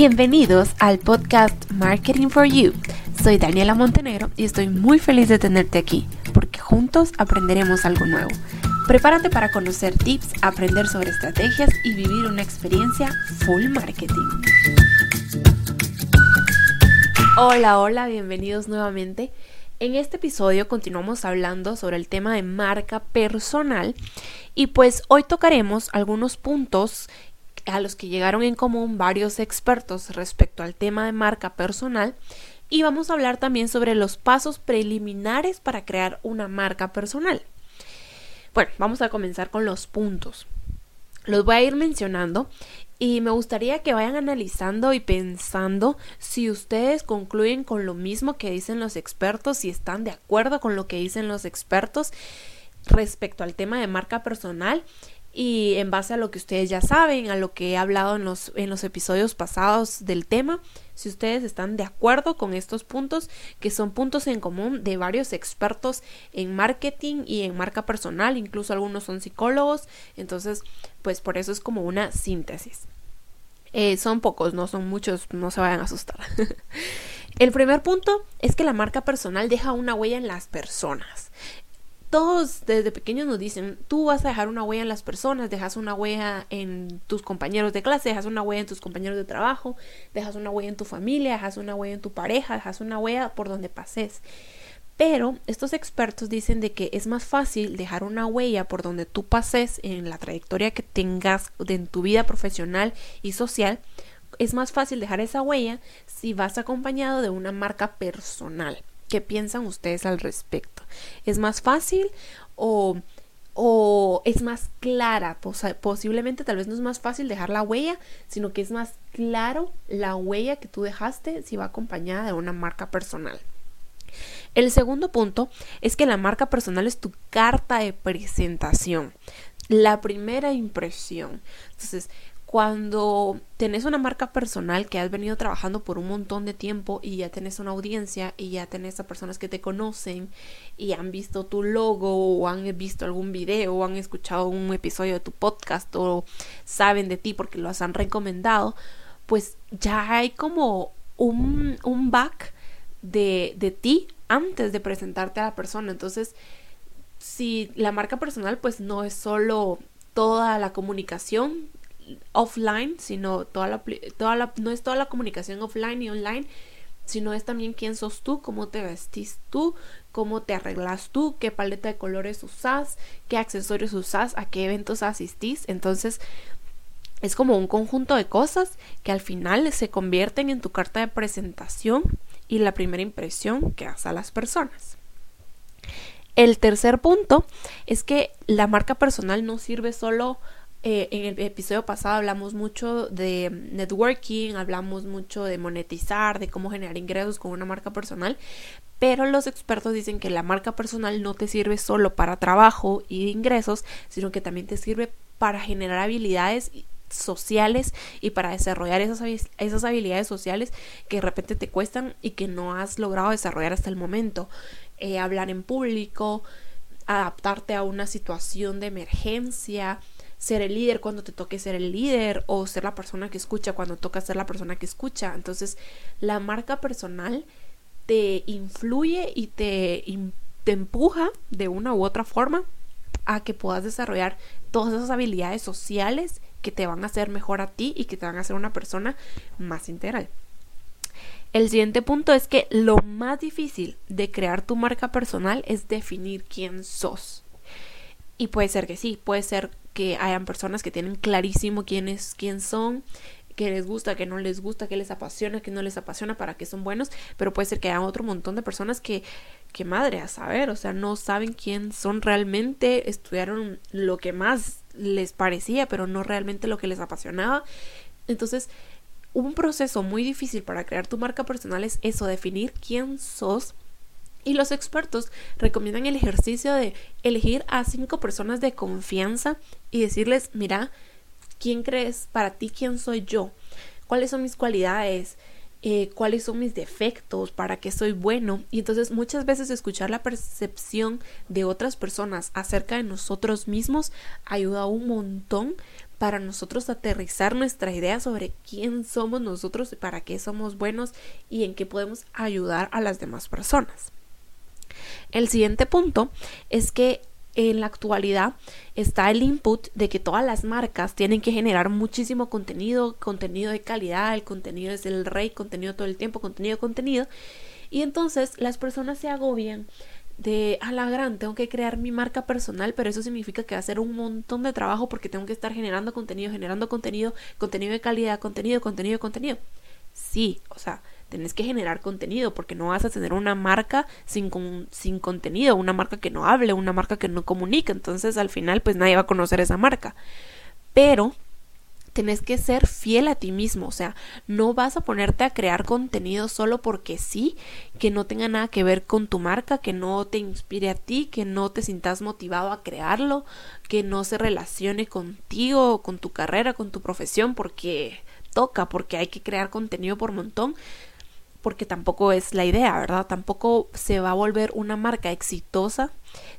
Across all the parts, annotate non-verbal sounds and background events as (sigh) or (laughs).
Bienvenidos al podcast Marketing for You. Soy Daniela Montenegro y estoy muy feliz de tenerte aquí porque juntos aprenderemos algo nuevo. Prepárate para conocer tips, aprender sobre estrategias y vivir una experiencia full marketing. Hola, hola, bienvenidos nuevamente. En este episodio continuamos hablando sobre el tema de marca personal y pues hoy tocaremos algunos puntos a los que llegaron en común varios expertos respecto al tema de marca personal y vamos a hablar también sobre los pasos preliminares para crear una marca personal. Bueno, vamos a comenzar con los puntos. Los voy a ir mencionando y me gustaría que vayan analizando y pensando si ustedes concluyen con lo mismo que dicen los expertos, si están de acuerdo con lo que dicen los expertos respecto al tema de marca personal y en base a lo que ustedes ya saben, a lo que he hablado en los, en los episodios pasados del tema, si ustedes están de acuerdo con estos puntos, que son puntos en común de varios expertos en marketing y en marca personal, incluso algunos son psicólogos, entonces pues por eso es como una síntesis. Eh, son pocos, no son muchos, no se vayan a asustar. (laughs) El primer punto es que la marca personal deja una huella en las personas todos desde pequeños nos dicen, tú vas a dejar una huella en las personas, dejas una huella en tus compañeros de clase, dejas una huella en tus compañeros de trabajo, dejas una huella en tu familia, dejas una huella en tu pareja, dejas una huella por donde pases. Pero estos expertos dicen de que es más fácil dejar una huella por donde tú pases en la trayectoria que tengas en tu vida profesional y social. Es más fácil dejar esa huella si vas acompañado de una marca personal. ¿Qué piensan ustedes al respecto? ¿Es más fácil o, o es más clara? posiblemente tal vez no es más fácil dejar la huella, sino que es más claro la huella que tú dejaste si va acompañada de una marca personal. El segundo punto es que la marca personal es tu carta de presentación, la primera impresión. Entonces, cuando tenés una marca personal que has venido trabajando por un montón de tiempo y ya tenés una audiencia y ya tenés a personas que te conocen y han visto tu logo o han visto algún video o han escuchado un episodio de tu podcast o saben de ti porque lo han recomendado, pues ya hay como un, un back de, de ti antes de presentarte a la persona. Entonces, si la marca personal pues no es solo toda la comunicación offline, sino toda la, toda la, no es toda la comunicación offline y online, sino es también quién sos tú, cómo te vestís tú, cómo te arreglas tú, qué paleta de colores usas, qué accesorios usas, a qué eventos asistís. Entonces, es como un conjunto de cosas que al final se convierten en tu carta de presentación y la primera impresión que das a las personas. El tercer punto es que la marca personal no sirve solo eh, en el episodio pasado hablamos mucho de networking, hablamos mucho de monetizar, de cómo generar ingresos con una marca personal, pero los expertos dicen que la marca personal no te sirve solo para trabajo y ingresos, sino que también te sirve para generar habilidades sociales y para desarrollar esas, habilidades sociales que de repente te cuestan y que no has logrado desarrollar hasta el momento. Eh, hablar en público, adaptarte a una situación de emergencia, ser el líder cuando te toque ser el líder o ser la persona que escucha cuando toca ser la persona que escucha. Entonces, la marca personal te influye y te, empuja de una u otra forma a que puedas desarrollar todas esas habilidades sociales que te van a hacer mejor a ti y que te van a hacer una persona más integral. El siguiente punto es que lo más difícil de crear tu marca personal es definir quién sos. Y puede ser que sí, puede ser que hayan personas que tienen clarísimo quién es, quién son, qué les gusta, qué no les gusta, qué les apasiona, qué no les apasiona, para qué son buenos, pero puede ser que haya otro montón de personas que, que madre a saber, o sea, no saben quién son realmente, estudiaron lo que más les parecía, pero no realmente lo que les apasionaba. Entonces, un proceso muy difícil para crear tu marca personal es eso, definir quién sos y los expertos recomiendan el ejercicio de elegir a cinco personas de confianza y decirles, mira, ¿quién crees para ti quién soy yo? ¿Cuáles son mis cualidades? Eh, cuáles son mis defectos, para qué soy bueno. Y entonces muchas veces escuchar la percepción de otras personas acerca de nosotros mismos ayuda un montón para nosotros aterrizar nuestra idea sobre quién somos nosotros, para qué somos buenos y en qué podemos ayudar a las demás personas. El siguiente punto es que en la actualidad está el input de que todas las marcas tienen que generar muchísimo contenido, contenido de calidad, el contenido es el rey, contenido todo el tiempo, contenido, contenido. Y entonces las personas se agobian de a la gran, tengo que crear mi marca personal, pero eso significa que va a ser un montón de trabajo porque tengo que estar generando contenido, generando contenido, contenido de calidad, contenido, contenido, contenido. Sí, o sea, tenés que generar contenido porque no vas a tener una marca sin, sin contenido, una marca que no hable, una marca que no comunique, entonces al final pues nadie va a conocer esa marca. Pero tenés que ser fiel a ti mismo, o sea, no vas a ponerte a crear contenido solo porque sí, que no tenga nada que ver con tu marca, que no te inspire a ti, que no te sientas motivado a crearlo, que no se relacione contigo, con tu carrera, con tu profesión, porque toca, porque hay que crear contenido por montón, porque tampoco es la idea, ¿verdad? Tampoco se va a volver una marca exitosa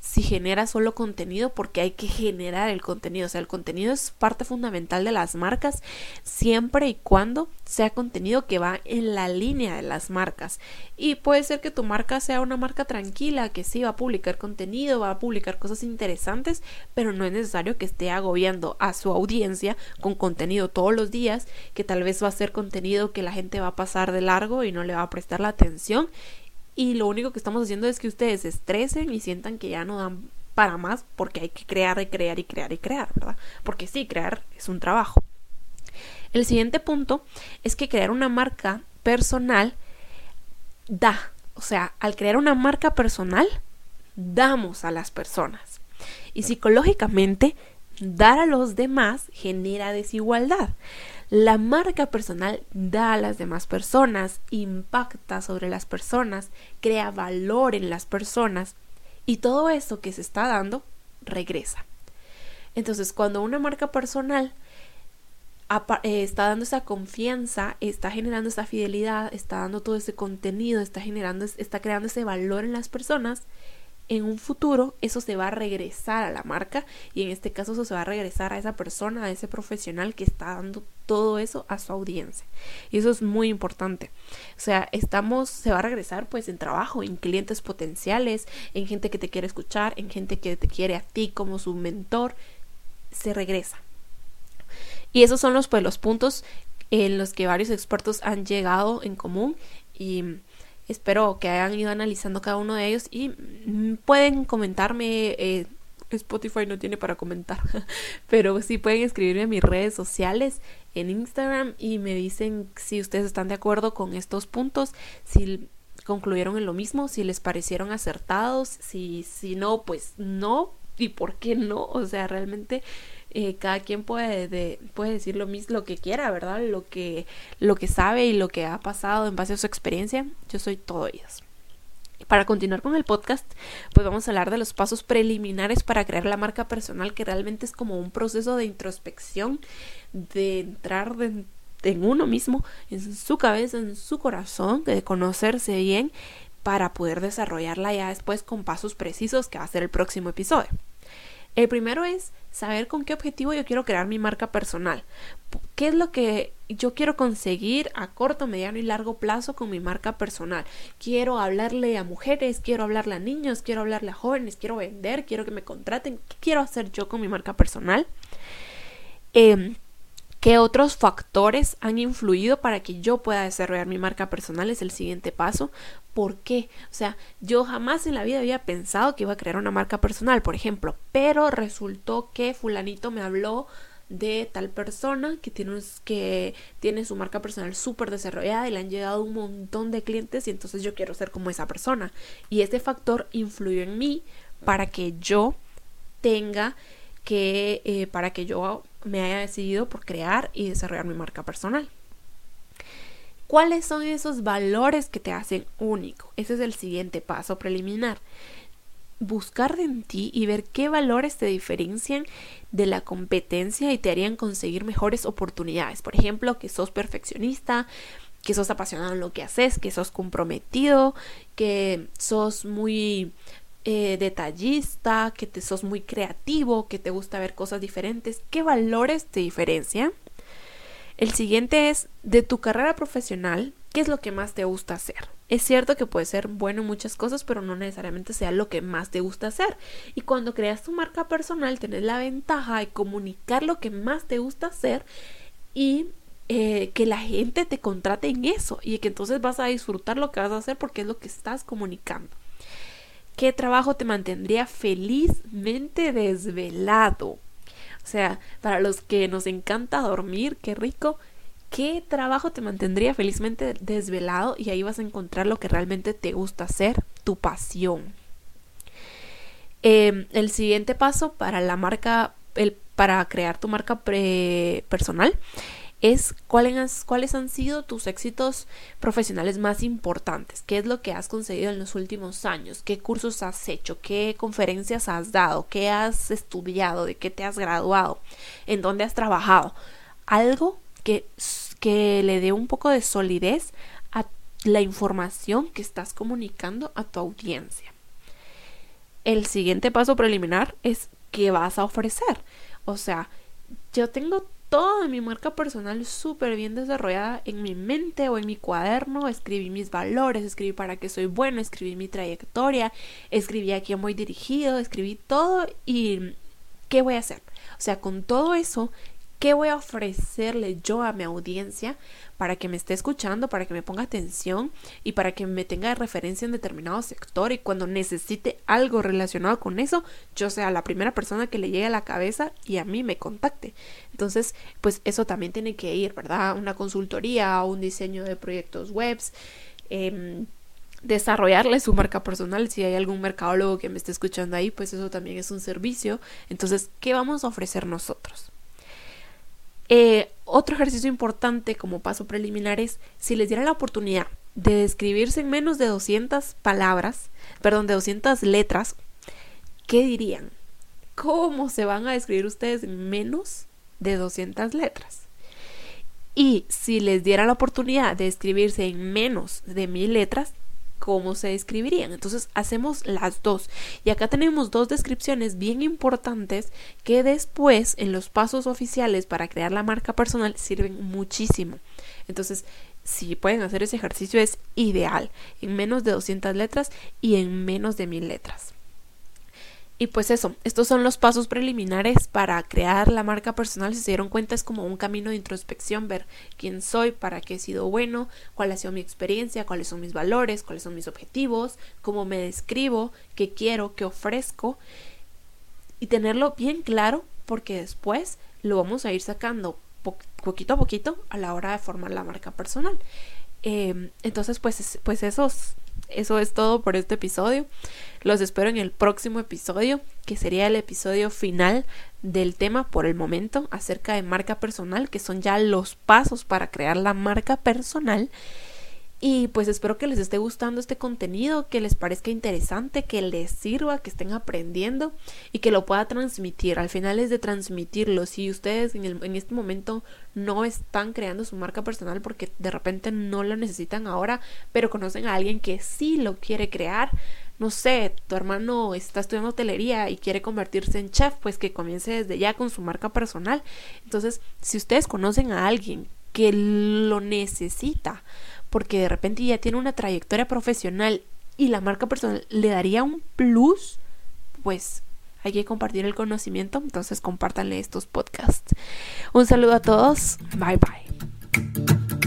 si genera solo contenido porque hay que generar el contenido. O sea, el contenido es parte fundamental de las marcas siempre y cuando sea contenido que va en la línea de las marcas. Y puede ser que tu marca sea una marca tranquila, que sí va a publicar contenido, va a publicar cosas interesantes, pero no es necesario que esté agobiando a su audiencia con contenido todos los días, que tal vez va a ser contenido que la gente va a pasar de largo y no le va a prestar la atención y lo único que estamos haciendo es que ustedes se estresen y sientan que ya no dan para más porque hay que crear y crear y crear y crear, ¿verdad? Porque sí, crear es un trabajo. El siguiente punto es que crear una marca personal da, o sea, al crear una marca personal, damos a las personas. Y psicológicamente, dar a los demás genera desigualdad. La marca personal da a las demás personas, impacta sobre las personas, crea valor en las personas y todo eso que se está dando regresa. Entonces, cuando una marca personal eh, está dando esa confianza, está generando esa fidelidad, está dando todo ese contenido, está generando, está creando ese valor en las personas, en un futuro eso se va a regresar a la marca y en este caso eso se va a regresar a esa persona, a ese profesional que está dando todo eso a su audiencia. Y eso es muy importante. O sea, estamos, se va a regresar pues en trabajo, en clientes potenciales, en gente que te quiere escuchar, en gente que te quiere a ti como su mentor, se regresa. Y esos son los pues los puntos en los que varios expertos han llegado en común y Espero que hayan ido analizando cada uno de ellos y mm, pueden comentarme. Eh, Spotify no tiene para comentar, (laughs) pero sí pueden escribirme en mis redes sociales, en Instagram, y me dicen si ustedes están de acuerdo con estos puntos, si concluyeron en lo mismo, si les parecieron acertados, si, si no, pues no, y por qué no, o sea, realmente eh, cada quien puede, puede decir lo mismo, lo que quiera, ¿verdad? Lo que, lo que sabe y lo que ha pasado en base a su experiencia. Yo soy todo ellos. Para continuar con el podcast, pues vamos a hablar de los pasos preliminares para crear la marca personal, que realmente es como un proceso de introspección, de entrar en uno mismo, en su cabeza, en su corazón, de conocerse bien para poder desarrollarla ya después con pasos precisos que va a ser el próximo episodio. El primero es saber con qué objetivo yo quiero crear mi marca personal. ¿Qué es lo que yo quiero conseguir a corto, mediano y largo plazo con mi marca personal? Quiero hablarle a mujeres, quiero hablarle a niños, quiero hablarle a jóvenes, quiero vender, quiero que me contraten. ¿Qué quiero hacer yo con mi marca personal? Eh, ¿Qué otros factores han influido para que yo pueda desarrollar mi marca personal? Es el siguiente paso. ¿Por qué? O sea, yo jamás en la vida había pensado que iba a crear una marca personal, por ejemplo, pero resultó que fulanito me habló de tal persona que tiene, que tiene su marca personal súper desarrollada y le han llegado un montón de clientes y entonces yo quiero ser como esa persona. Y ese factor influyó en mí para que yo tenga que, eh, para que yo me haya decidido por crear y desarrollar mi marca personal. ¿Cuáles son esos valores que te hacen único? Ese es el siguiente paso preliminar. Buscar en ti y ver qué valores te diferencian de la competencia y te harían conseguir mejores oportunidades. Por ejemplo, que sos perfeccionista, que sos apasionado en lo que haces, que sos comprometido, que sos muy eh, detallista, que te sos muy creativo, que te gusta ver cosas diferentes, qué valores te diferencian. El siguiente es de tu carrera profesional, ¿qué es lo que más te gusta hacer? Es cierto que puede ser bueno en muchas cosas, pero no necesariamente sea lo que más te gusta hacer. Y cuando creas tu marca personal, tienes la ventaja de comunicar lo que más te gusta hacer y eh, que la gente te contrate en eso y que entonces vas a disfrutar lo que vas a hacer porque es lo que estás comunicando. ¿Qué trabajo te mantendría felizmente desvelado? O sea, para los que nos encanta dormir, qué rico, ¿qué trabajo te mantendría felizmente desvelado? Y ahí vas a encontrar lo que realmente te gusta hacer, tu pasión. Em, el siguiente paso para la marca, el, para crear tu marca personal es cuáles, cuáles han sido tus éxitos profesionales más importantes, qué es lo que has conseguido en los últimos años, qué cursos has hecho, qué conferencias has dado, qué has estudiado, de qué te has graduado, en dónde has trabajado. Algo que, que le dé un poco de solidez a la información que estás comunicando a tu audiencia. El siguiente paso preliminar es qué vas a ofrecer. O sea, yo tengo toda mi marca personal súper bien desarrollada en mi mente o en mi cuaderno. Escribí mis valores, escribí para qué soy bueno, escribí mi trayectoria, escribí a quién voy dirigido, escribí todo y qué voy a hacer. O sea, con todo eso, ¿qué voy a ofrecerle yo a mi audiencia para que me esté escuchando, para que me ponga atención y para que me tenga referencia en determinado sector y cuando necesite algo relacionado con eso, yo sea la primera persona que le llegue a la cabeza y a mí me contacte. Entonces, pues eso también tiene que ir, ¿verdad? Una consultoría, un diseño de proyectos webs. Em, desarrollarle su marca personal. Si hay algún mercadólogo que me esté escuchando ahí, pues eso también es un servicio. Entonces, ¿qué vamos a ofrecer nosotros? Eh, otro ejercicio importante como paso preliminar es si les diera la oportunidad de describirse en menos de 200 palabras, perdón, de 200 letras, ¿qué dirían? ¿Cómo se van a describir ustedes en menos de 200 letras? Y si les diera la oportunidad de escribirse en menos de mil letras, cómo se describirían. Entonces hacemos las dos. Y acá tenemos dos descripciones bien importantes que después en los pasos oficiales para crear la marca personal sirven muchísimo. Entonces, si pueden hacer ese ejercicio es ideal en menos de 200 letras y en menos de 1000 letras. Y pues eso, estos son los pasos preliminares para crear la marca personal. Si se dieron cuenta, es como un camino de introspección, ver quién soy, para qué he sido bueno, cuál ha sido mi experiencia, cuáles son mis valores, cuáles son mis objetivos, cómo me describo, qué quiero, qué ofrezco. Y tenerlo bien claro, porque después lo vamos a ir sacando poquito a poquito a la hora de formar la marca personal. Em, entonces, pues, pues eso es todo por este episodio. Los espero en el próximo episodio, que sería el episodio final del tema por el momento acerca de marca personal, que son ya los pasos para crear la marca personal. Y pues espero que les esté gustando este contenido, que les parezca interesante, que les sirva, que estén aprendiendo y que lo pueda transmitir. Al final es de transmitirlo. Si ustedes en, este momento no están creando su marca personal porque de repente no lo necesitan ahora, pero conocen a alguien que sí lo quiere crear, no sé, tu hermano está estudiando hotelería y quiere convertirse en chef, pues que comience desde ya con su marca personal. Entonces, si ustedes conocen a alguien que lo necesita, porque de repente ya tiene una trayectoria profesional y la marca personal le daría un plus, pues hay que compartir el conocimiento, entonces compártanle estos podcasts. Un saludo a todos, bye bye.